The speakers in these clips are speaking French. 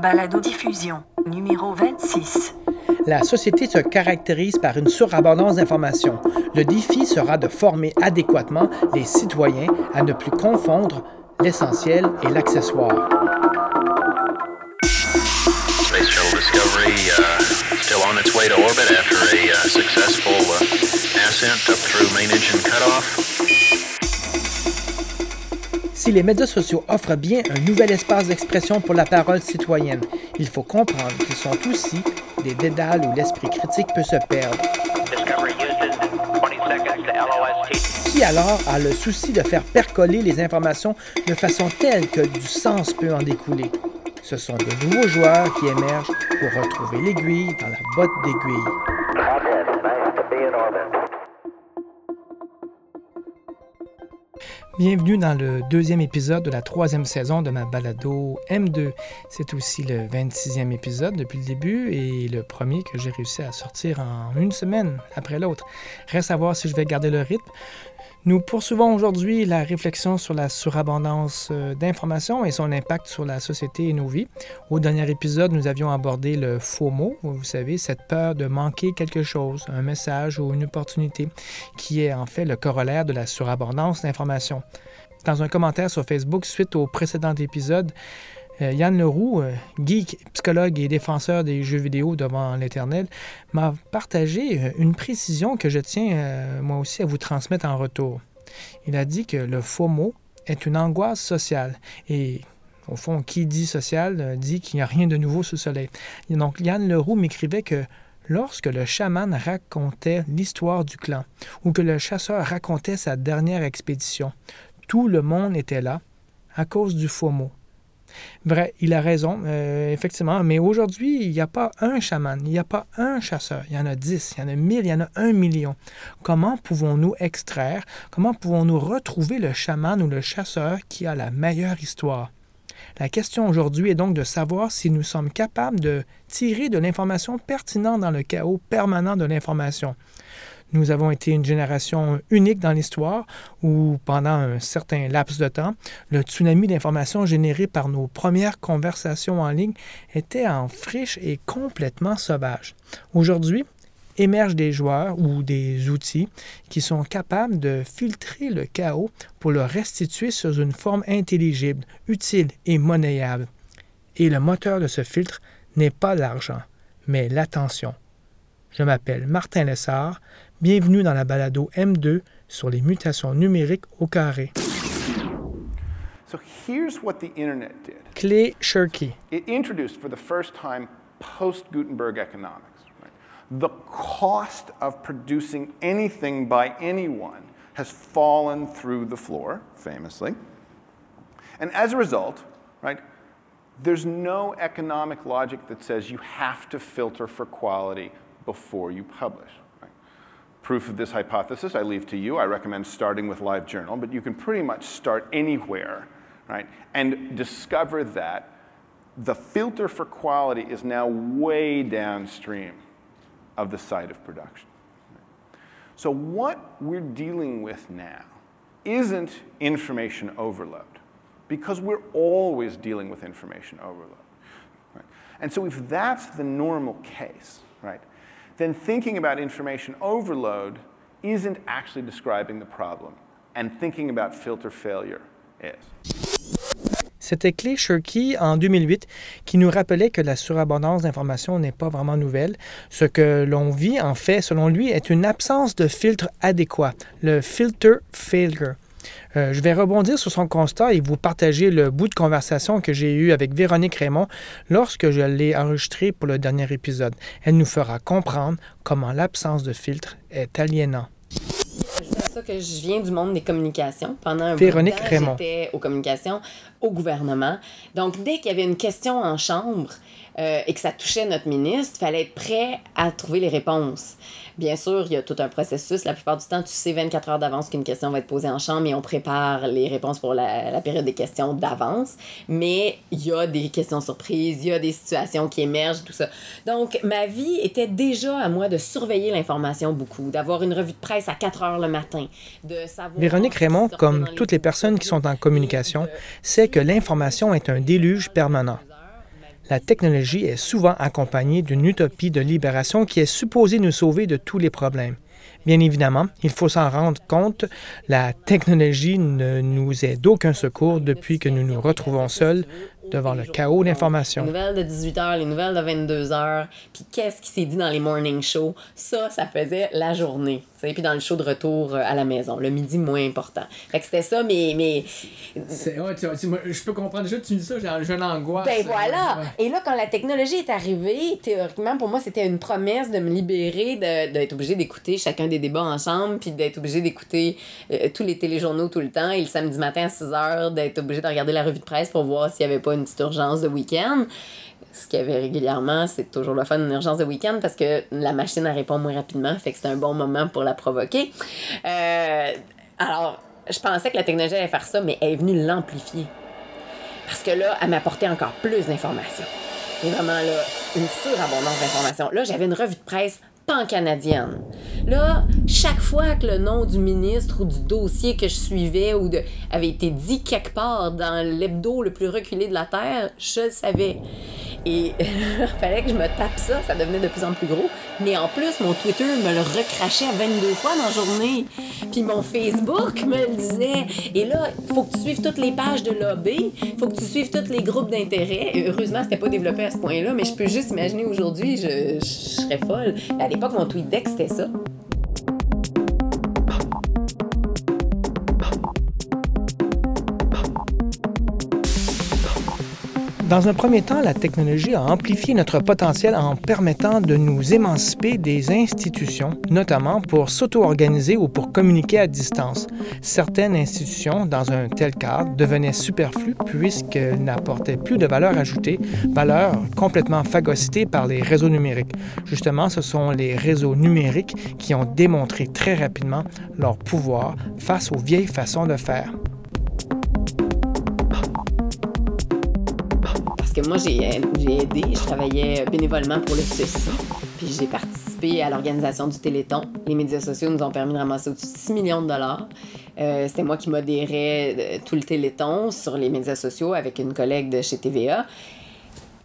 Balado diffusion numéro 26. La société se caractérise par une surabondance d'informations. Le défi sera de former adéquatement les citoyens à ne plus confondre l'essentiel et l'accessoire. Si les médias sociaux offrent bien un nouvel espace d'expression pour la parole citoyenne, il faut comprendre qu'ils sont aussi des dédales où l'esprit critique peut se perdre. Discovery Houston, 20 seconds to LOST. Qui alors a le souci de faire percoler les informations de façon telle que du sens peut en découler? Ce sont de nouveaux joueurs qui émergent pour retrouver l'aiguille dans la botte d'aiguille. Bienvenue dans le deuxième épisode de la troisième saison de ma balado M2. C'est aussi le 26e épisode depuis le début et le premier que j'ai réussi à sortir en une semaine après l'autre. Reste à voir si je vais garder le rythme. Nous poursuivons aujourd'hui la réflexion sur la surabondance euh, d'informations et son impact sur la société et nos vies. Au dernier épisode, nous avions abordé le mot, vous savez, cette peur de manquer quelque chose, un message ou une opportunité, qui est en fait le corollaire de la surabondance d'informations. Dans un commentaire sur Facebook suite au précédent épisode, euh, Yann Leroux, euh, geek, psychologue et défenseur des jeux vidéo devant l'Éternel, m'a partagé euh, une précision que je tiens moi aussi à vous transmettre en retour. Il a dit que le mot est une angoisse sociale et au fond, qui dit social dit qu'il n'y a rien de nouveau sous le soleil. Donc Yann Leroux m'écrivait que lorsque le chaman racontait l'histoire du clan ou que le chasseur racontait sa dernière expédition, tout le monde était là à cause du faux mot. Vrai, il a raison, euh, effectivement, mais aujourd'hui, il n'y a pas un chaman, il n'y a pas un chasseur, il y en a dix, il y en a mille, il y en a un million. Comment pouvons-nous extraire, comment pouvons-nous retrouver le chaman ou le chasseur qui a la meilleure histoire? La question aujourd'hui est donc de savoir si nous sommes capables de tirer de l'information pertinente dans le chaos permanent de l'information. Nous avons été une génération unique dans l'histoire où, pendant un certain laps de temps, le tsunami d'informations généré par nos premières conversations en ligne était en friche et complètement sauvage. Aujourd'hui, émergent des joueurs ou des outils qui sont capables de filtrer le chaos pour le restituer sous une forme intelligible, utile et monnayable. Et le moteur de ce filtre n'est pas l'argent, mais l'attention. Je m'appelle Martin Lessard. Bienvenue dans la balado M2 sur les mutations numériques au carré. So here's what the internet did. Clay Shirky. It introduced for the first time post Gutenberg economics. Right? The cost of producing anything by anyone has fallen through the floor, famously. And as a result, right, there's no economic logic that says you have to filter for quality before you publish. Proof of this hypothesis I leave to you. I recommend starting with LiveJournal, but you can pretty much start anywhere, right? And discover that the filter for quality is now way downstream of the site of production. So, what we're dealing with now isn't information overload, because we're always dealing with information overload. Right? And so, if that's the normal case, right, then thinking about information overload isn't actually describing the problem, and thinking about filter failure is. C'était Clay Shirky en 2008 qui nous rappelait que la surabondance d'informations n'est pas vraiment nouvelle. Ce que l'on vit, en fait, selon lui, est une absence de filtre adéquat, le filter failure. Euh, je vais rebondir sur son constat et vous partager le bout de conversation que j'ai eu avec Véronique Raymond lorsque je l'ai enregistré pour le dernier épisode. Elle nous fera comprendre comment l'absence de filtre est aliénant. Ça que je viens du monde des communications. Pendant un Véronique bout de temps, j'étais aux communications, au gouvernement. Donc, dès qu'il y avait une question en chambre euh, et que ça touchait notre ministre, il fallait être prêt à trouver les réponses. Bien sûr, il y a tout un processus. La plupart du temps, tu sais 24 heures d'avance qu'une question va être posée en chambre et on prépare les réponses pour la, la période des questions d'avance. Mais il y a des questions surprises, il y a des situations qui émergent, tout ça. Donc, ma vie était déjà à moi de surveiller l'information beaucoup, d'avoir une revue de presse à 4 heures le matin, de savoir... Véronique Raymond, comme toutes les personnes qui sont en communication, sait que l'information est un déluge permanent. la technologie est souvent accompagnée d'une utopie de libération qui est supposée nous sauver de tous les problèmes. Bien évidemment, il faut s'en rendre compte, la technologie ne nous est d'aucun secours depuis que nous nous retrouvons seuls devant le chaos d'informations. Les nouvelles de 18h, les nouvelles de 22h, puis qu'est-ce qui s'est dit dans les morning shows, ça, ça faisait la journée. Puis dans le show de retour euh, à la maison, le midi moins important. Fait que c'était ça, mais... mais C'est- ouais, tu- tu- moi, je peux comprendre déjà, tu me dis ça, j'ai une angoisse. ben voilà! Ouais. Et là, quand la technologie est arrivée, théoriquement, pour moi, c'était une promesse de me libérer de- d'être obligé d'écouter chacun des débats ensemble, puis d'être obligé d'écouter euh, tous les téléjournaux tout le temps, et le samedi matin à 6 h, d'être obligé de regarder la revue de presse pour voir s'il n'y avait pas une petite urgence de week-end. Ce qu'il y avait régulièrement, c'est toujours le fun, une urgence de week-end, parce que la machine, répond moins rapidement, fait que c'est un bon moment pour la provoquer. Euh, alors, je pensais que la technologie allait faire ça, mais elle est venue l'amplifier. Parce que là, elle m'apportait encore plus d'informations. Et vraiment, là, une surabondance d'informations. Là, j'avais une revue de presse pan-canadienne. Là, chaque fois que le nom du ministre ou du dossier que je suivais ou avait été dit quelque part dans l'hebdo le plus reculé de la Terre, je le savais. Et il fallait que je me tape ça, ça devenait de plus en plus gros. Mais en plus, mon Twitter me le recrachait 22 fois dans la journée. Puis mon Facebook me le disait. Et là, il faut que tu suives toutes les pages de lobby, il faut que tu suives tous les groupes d'intérêt. Heureusement, c'était pas développé à ce point-là, mais je peux juste imaginer aujourd'hui, je, je serais folle. À l'époque, mon tweet deck, c'était ça. Dans un premier temps, la technologie a amplifié notre potentiel en permettant de nous émanciper des institutions, notamment pour s'auto-organiser ou pour communiquer à distance. Certaines institutions, dans un tel cadre, devenaient superflues puisqu'elles n'apportaient plus de valeur ajoutée, valeur complètement phagocytée par les réseaux numériques. Justement, ce sont les réseaux numériques qui ont démontré très rapidement leur pouvoir face aux vieilles façons de faire. Que moi, j'ai j'ai aidé, je travaillais bénévolement pour le CECI. Puis j'ai participé à l'organisation du Téléthon. Les médias sociaux nous ont permis de ramasser au-dessus de 6 millions de dollars. Euh, C'était moi qui modérais euh, tout le Téléthon sur les médias sociaux avec une collègue de chez TVA.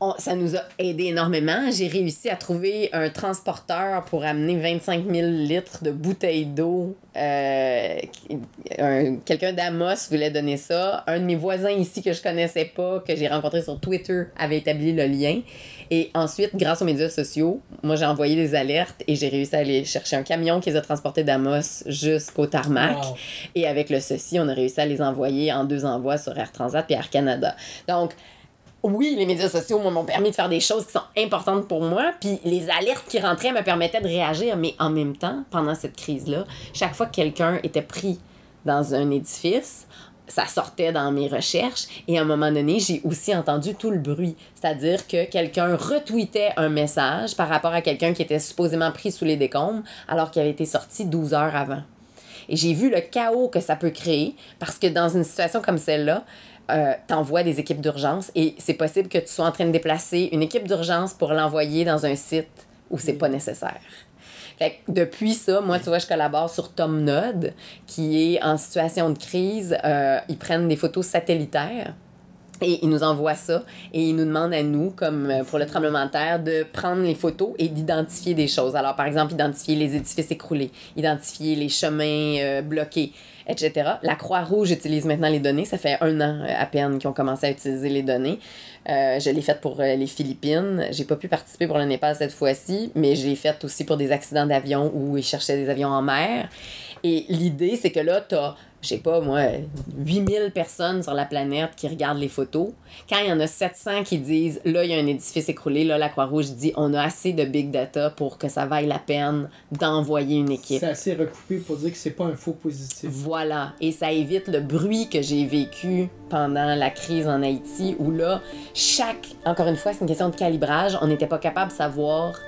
On- ça nous a aidé énormément. J'ai réussi à trouver un transporteur pour amener 25 000 litres de bouteilles d'eau. Euh, Quelqu'un d'Amos voulait donner ça. Un de mes voisins ici que je connaissais pas, que j'ai rencontré sur Twitter, avait établi le lien. Et ensuite, grâce aux médias sociaux, moi j'ai envoyé des alertes et j'ai réussi à aller chercher un camion qui les a transportés d'Amos jusqu'au tarmac. Wow. Et avec le ceci, on a réussi à les envoyer en deux envois sur Air Transat et Air Canada. Donc, oui, les médias sociaux m'ont permis de faire des choses qui sont importantes pour moi, puis les alertes qui rentraient me permettaient de réagir, mais en même temps, pendant cette crise-là, chaque fois que quelqu'un était pris dans un édifice, ça sortait dans mes recherches et à un moment donné, j'ai aussi entendu tout le bruit. C'est-à-dire que quelqu'un retweetait un message par rapport à quelqu'un qui était supposément pris sous les décombres alors qu'il avait été sorti 12 heures avant. Et j'ai vu le chaos que ça peut créer parce que dans une situation comme celle-là, euh, t'envoies des équipes d'urgence et c'est possible que tu sois en train de déplacer une équipe d'urgence pour l'envoyer dans un site où c'est pas nécessaire. Fait depuis ça, moi, tu vois, je collabore sur Tom Node, qui est en situation de crise. Euh, ils prennent des photos satellitaires. Et ils nous envoient ça et ils nous demandent à nous, comme euh, pour le tremblement de terre, de prendre les photos et d'identifier des choses. Alors, par exemple, identifier les édifices écroulés, identifier les chemins euh, bloqués, etc. La Croix-Rouge utilise maintenant les données. Ça fait un an euh, à peine qu'ils ont commencé à utiliser les données. Je l'ai faite pour les Philippines. J'ai pas pu participer pour le Népal cette fois-ci, mais je l'ai faite aussi pour des accidents d'avion où ils cherchaient des avions en mer. Et l'idée, c'est que là, t'as, je sais pas moi, 8000 personnes sur la planète qui regardent les photos. Quand il y en a 700 qui disent, là, il y a un édifice écroulé, là, la Croix-Rouge dit, on a assez de big data pour que ça vaille la peine d'envoyer une équipe. C'est assez recoupé pour dire que c'est pas un faux positif. Voilà, et ça évite le bruit que j'ai vécu pendant la crise en Haïti, où là, chaque, encore une fois, c'est une question de calibrage, on n'était pas capable de savoir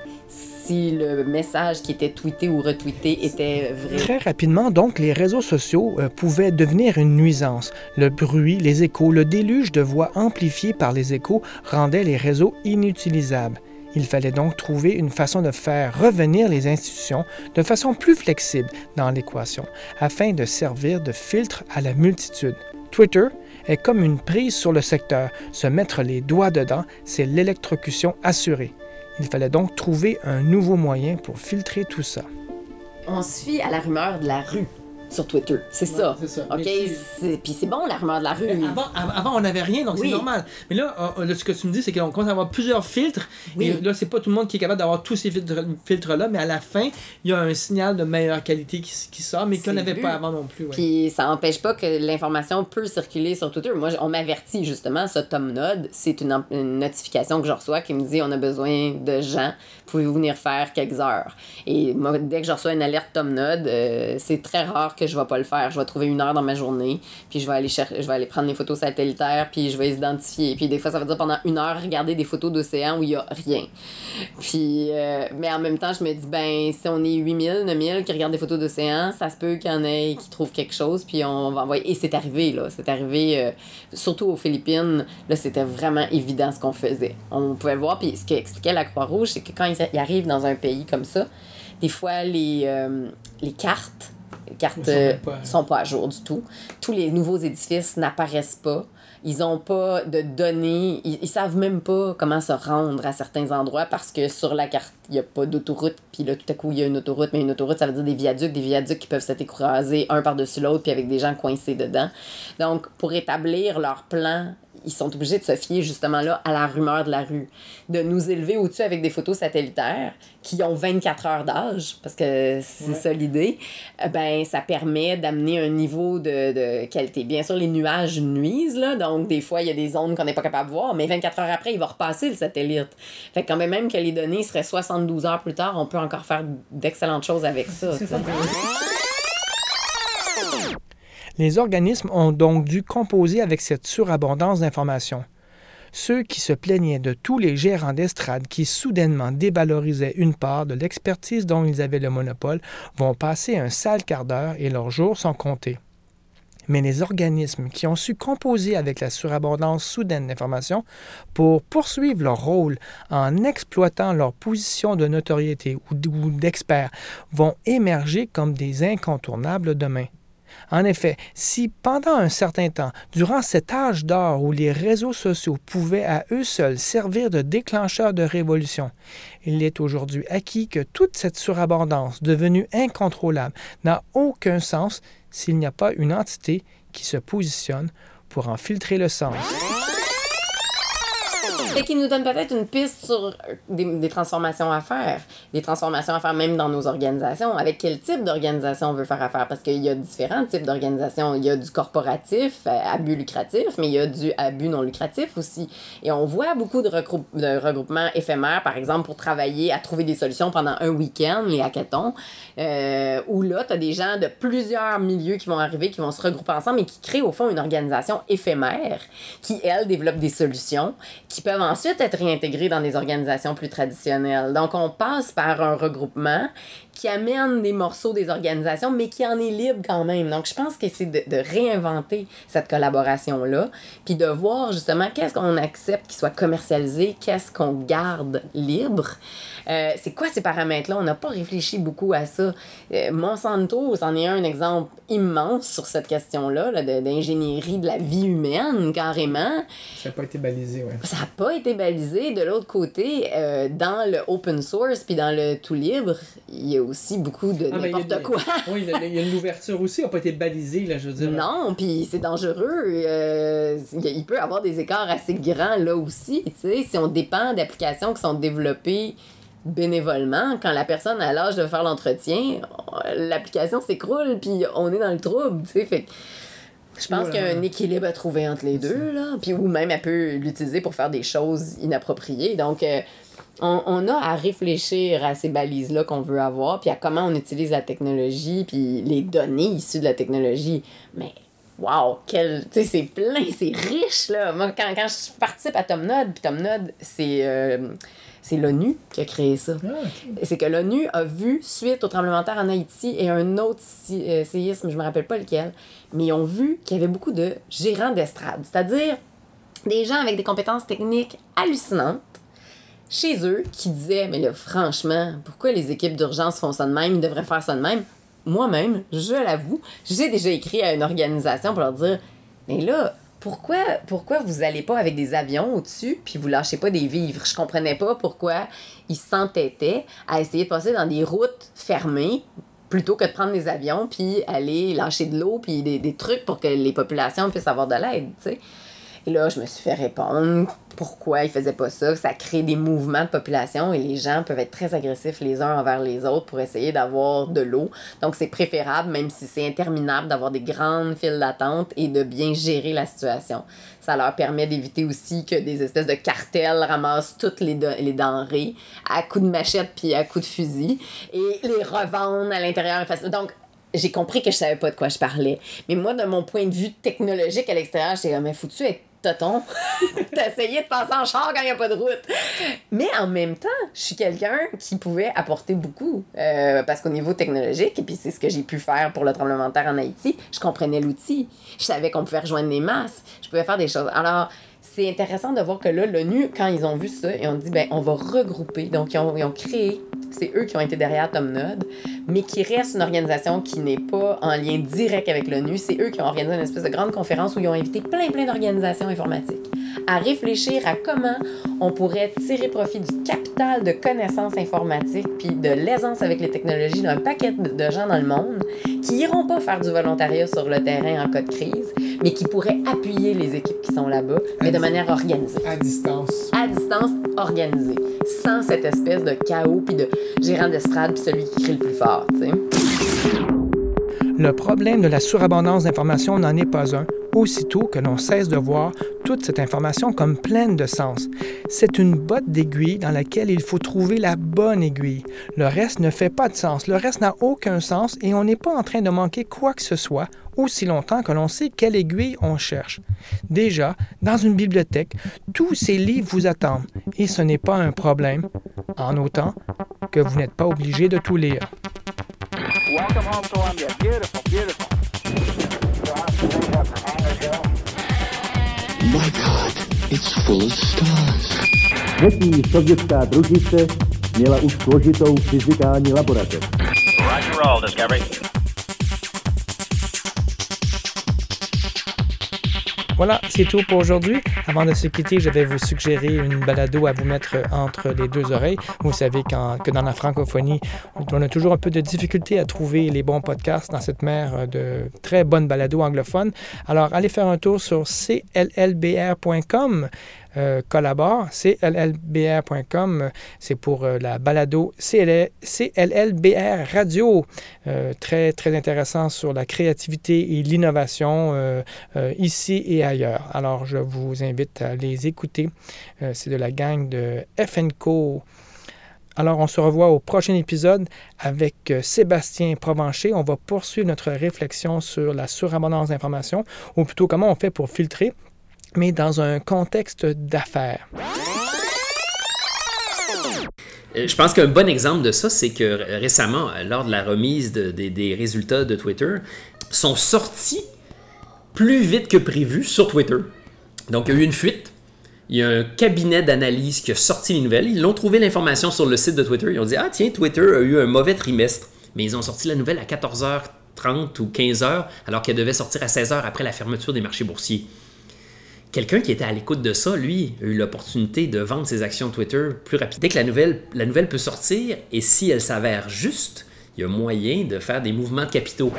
si le message qui était tweeté ou retweeté était vrai. Très rapidement, donc, les réseaux sociaux euh, pouvaient devenir une nuisance. Le bruit, les échos, le déluge de voix amplifiées par les échos rendaient les réseaux inutilisables. Il fallait donc trouver une façon de faire revenir les institutions de façon plus flexible dans l'équation, afin de servir de filtre à la multitude. Twitter est comme une prise sur le secteur. Se mettre les doigts dedans, c'est l'électrocution assurée. Il fallait donc trouver un nouveau moyen pour filtrer tout ça. On se fie à la rumeur de la rue sur Twitter. C'est ça. c'est ça. OK? C'est- Puis c'est bon, la rumeur de la rue. Mais Avant, av- avant, on n'avait rien, donc Oui. c'est normal. Mais là, euh, là, ce que tu me dis, c'est qu'on commence à avoir plusieurs filtres. Oui. Et là, c'est pas tout le monde qui est capable d'avoir tous ces filtres- filtres-là, mais à la fin, il y a un signal de meilleure qualité qui, sort, mais qu'on n'avait pas avant non plus. ouais. Puis ça n'empêche pas que l'information peut circuler sur Twitter. Moi, on m'avertit justement, ça, Tom Node, c'est une, une notification que je reçois qui me dit on a besoin de gens, pouvez-vous venir faire quelques heures. Et moi, dès que je reçois une alerte Tom Node, euh, c'est très rare que je vais pas le faire. Je vais trouver une heure dans ma journée, puis je vais aller chercher, je vais aller prendre les photos satellitaires, puis je vais les identifier. Puis des fois, ça veut dire pendant une heure regarder des photos d'océan où il y a rien. Puis, euh, mais en même temps, je me dis, ben, si on est 8000, 9000 qui regardent des photos d'océan, ça se peut qu'il y en ait qui trouvent quelque chose, puis on va envoyer. Et c'est arrivé, là. C'est arrivé, euh, surtout aux Philippines, là, c'était vraiment évident ce qu'on faisait. On pouvait voir, puis ce qu'expliquait la Croix-Rouge, c'est que quand ils arrivent dans un pays comme ça, des fois, les, euh, les cartes, les cartes Sont euh, pas- sont pas à jour du tout. Tous les nouveaux édifices n'apparaissent pas. Ils ont pas de données. Ils, ils savent même pas comment se rendre à certains endroits parce que sur la carte, il n'y a pas d'autoroute. Puis là, tout à coup, il y a une autoroute. Mais une autoroute, ça veut dire des viaducs. Des viaducs qui peuvent s'être écrasés un par-dessus l'autre puis avec des gens coincés dedans. Donc, pour établir leur plan, ils sont obligés de se fier justement là à la rumeur de la rue. De nous élever au-dessus avec des photos satellitaires qui ont 24 heures d'âge, parce que c'est Ouais. ça l'idée, euh, ben ça permet d'amener un niveau de, de qualité. Bien sûr, les nuages nuisent, là, donc des fois, il y a des zones qu'on n'est pas capable de voir, mais 24 heures après, il va repasser le satellite. Fait que quand même que les données seraient 72 heures plus tard, on peut encore faire d'excellentes choses avec ça. Les organismes ont donc dû composer avec cette surabondance d'informations. Ceux qui se plaignaient de tous les gérants d'estrade qui soudainement dévalorisaient une part de l'expertise dont ils avaient le monopole vont passer un sale quart d'heure et leurs jours sont comptés. Mais les organismes qui ont su composer avec la surabondance soudaine d'informations pour poursuivre leur rôle en exploitant leur position de notoriété ou d'expert vont émerger comme des incontournables demain. En effet, si pendant un certain temps, durant cet âge d'or où les réseaux sociaux pouvaient à eux seuls servir de déclencheur de révolution, il est aujourd'hui acquis que toute cette surabondance devenue incontrôlable n'a aucun sens s'il n'y a pas une entité qui se positionne pour en filtrer le sens. Et qui nous donne peut-être une piste sur euh, des, transformations à faire. Des transformations à faire même dans nos organisations. Avec quel type d'organisation on veut faire affaire? Parce qu'il y a différents types d'organisations. Il y a du corporatif, euh, à lucratif, mais il y a du à non lucratif aussi. Et on voit beaucoup de, regroup- de regroupements éphémères, par exemple, pour travailler à trouver des solutions pendant un week-end, les hackathons, euh, où là, tu as des gens de plusieurs milieux qui vont arriver, qui vont se regrouper ensemble et qui créent au fond une organisation éphémère qui, elle, développe des solutions qui peuvent ensuite être réintégrées dans des organisations plus traditionnelles. Donc, on passe par un regroupement qui amène des morceaux des organisations, mais qui en est libre quand même. Donc, je pense que c'est de, de réinventer cette collaboration-là, puis de voir justement qu'est-ce qu'on accepte qui soit commercialisé, qu'est-ce qu'on garde libre. Euh, c'est quoi ces paramètres-là? On n'a pas réfléchi beaucoup à ça. Euh, Monsanto, c'en est un exemple immense sur cette question-là, là, de- d'ingénierie de la vie humaine, carrément. Ça n'a pas été balisé, oui. Ça n'a pas été balisé. De l'autre côté, euh, dans le open source puis dans le tout libre, il y a aussi beaucoup de Ah, ben, n'importe quoi. Oui, il y a l'ouverture aussi, n'a pas été balisée, là, je veux dire. Non, puis c'est dangereux. Euh, il peut y avoir des écarts assez grands là aussi. Tu sais, si on dépend d'applications qui sont développées bénévolement, quand la personne a l'âge de faire l'entretien, l'application s'écroule puis on est dans le trouble. Tu sais, fait que je pense qu'il y a un équilibre à trouver entre les deux, là. Puis, ou même, elle peut l'utiliser pour faire des choses inappropriées. Donc, euh, on, on a à réfléchir à ces balises-là qu'on veut avoir, puis à comment on utilise la technologie, puis les données issues de la technologie. Mais, wow, quel. Tu sais, c'est plein, c'est riche, là. Moi, quand, quand je participe à TomNode, puis TomNode, c'est. euh, c'est l'ONU qui a créé ça. Ah. C'est que l'ONU a vu, suite au tremblement de terre en Haïti et un autre si- euh, séisme, je me rappelle pas lequel, mais ils ont vu qu'il y avait beaucoup de gérants d'estrade, c'est-à-dire des gens avec des compétences techniques hallucinantes chez eux qui disaient Mais là, franchement, pourquoi les équipes d'urgence font ça de même? Ils devraient faire ça de même. Moi-même, je l'avoue, j'ai déjà écrit à une organisation pour leur dire Mais là, pourquoi, pourquoi vous allez pas avec des avions au-dessus puis vous lâchez pas des vivres? Je comprenais pas pourquoi ils s'entêtaient à essayer de passer dans des routes fermées plutôt que de prendre des avions puis aller lâcher de l'eau puis des, des trucs pour que les populations puissent avoir de l'aide, tu sais. Et là, je me suis fait répondre pourquoi ils faisaient pas ça. Ça crée des mouvements de population et les gens peuvent être très agressifs les uns envers les autres pour essayer d'avoir de l'eau. Donc, c'est préférable, même si c'est interminable, d'avoir des grandes files d'attente et de bien gérer la situation. Ça leur permet d'éviter aussi que des espèces de cartels ramassent toutes les, les denrées à coups de machette puis à coups de fusil et les revendent à l'intérieur. Donc, j'ai compris que je savais pas de quoi je parlais. Mais moi, de mon point de vue technologique à l'extérieur, j'étais comme, mais foutu être tonton. T'essayais de passer en char quand il n'y a pas de route. Mais en même temps, je suis quelqu'un qui pouvait apporter beaucoup. Euh, parce qu'au niveau technologique, et puis c'est ce que j'ai pu faire pour le tremblement de terre en Haïti, je comprenais l'outil. Je savais qu'on pouvait rejoindre des masses. Je pouvais faire des choses. Alors, c'est intéressant de voir que là, l'ONU, quand ils ont vu ça, ils ont dit, ben, on va regrouper. Donc, ils ont, ils ont créé, c'est eux qui ont été derrière Tomnode, mais qui reste une organisation qui n'est pas en lien direct avec l'ONU. C'est eux qui ont organisé une espèce de grande conférence où ils ont invité plein, plein d'organisations informatiques à réfléchir à comment on pourrait tirer profit du capital de connaissances informatiques puis de l'aisance avec les technologies d'un paquet de gens dans le monde qui iront pas faire du volontariat sur le terrain en cas de crise, mais qui pourraient appuyer les équipes qui sont là-bas, mais de manière organisée. À distance. À distance, organisée. Sans cette espèce de chaos puis de gérant d'estrade puis celui qui crie le plus fort, tu sais. Le problème de la surabondance d'informations n'en est pas un, aussitôt que l'on cesse de voir toute cette information comme pleine de sens. C'est une botte d'aiguille dans laquelle il faut trouver la bonne aiguille. Le reste ne fait pas de sens, le reste n'a aucun sens et on n'est pas en train de manquer quoi que ce soit aussi longtemps que l'on sait quelle aiguille on cherche. Déjà, dans une bibliothèque, tous ces livres vous attendent et ce n'est pas un problème, en autant que vous n'êtes pas obligé de tout lire. Welcome home. Beautiful, beautiful. My God, it's full of stars. Třetí sovětská družice měla už složitou fyzikální laboratoř. Roger roll, Discovery. Voilà, c'est tout pour aujourd'hui. Avant de se quitter, je vais vous suggérer une balado à vous mettre entre les deux oreilles. Vous savez que dans la francophonie, on a toujours un peu de difficulté à trouver les bons podcasts dans cette mer de très bonnes balados anglophones. Alors, allez faire un tour sur cllbr.com. euh, collabore, cllbr.com, euh, c'est pour euh, la balado CL CLLBR Radio, Euh, très très intéressant sur la créativité et l'innovation ici et ailleurs. Alors je vous invite à les écouter. C'est de la gang de FNCO. Alors, on se revoit au prochain épisode avec Sébastien Provencher. On va poursuivre notre réflexion sur la surabondance d'informations, ou plutôt comment on fait pour filtrer, mais dans un contexte d'affaires. Euh, Je pense qu'un bon exemple de ça, c'est que récemment, euh, lors de la remise de- des- des résultats de Twitter, sont sortis plus vite que prévu sur Twitter. Donc, il y a eu une fuite. Il y a un cabinet d'analyse qui a sorti les nouvelles. Ils l'ont trouvé l'information sur le site de Twitter. Ils ont dit Ah, tiens, Twitter a eu un mauvais trimestre. Mais ils ont sorti la nouvelle à 14h30 ou 15h, alors qu'elle devait sortir à 16h après la fermeture des marchés boursiers. Quelqu'un qui était à l'écoute de ça, lui, a eu l'opportunité de vendre ses actions Twitter plus rapidement. Dès que la nouvelle, peut sortir, et si elle s'avère juste, il y a moyen de faire des mouvements de capitaux.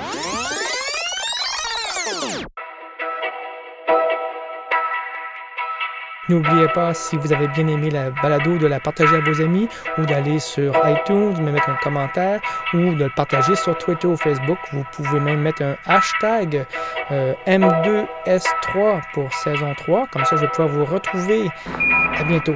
N'oubliez pas, si vous avez bien aimé la balado, de la partager à vos amis ou d'aller sur iTunes, de me mettre un commentaire ou de le partager sur Twitter ou Facebook. Vous pouvez même mettre un hashtag euh, M2S3 pour saison 3. Comme ça, je vais pouvoir vous retrouver. À bientôt.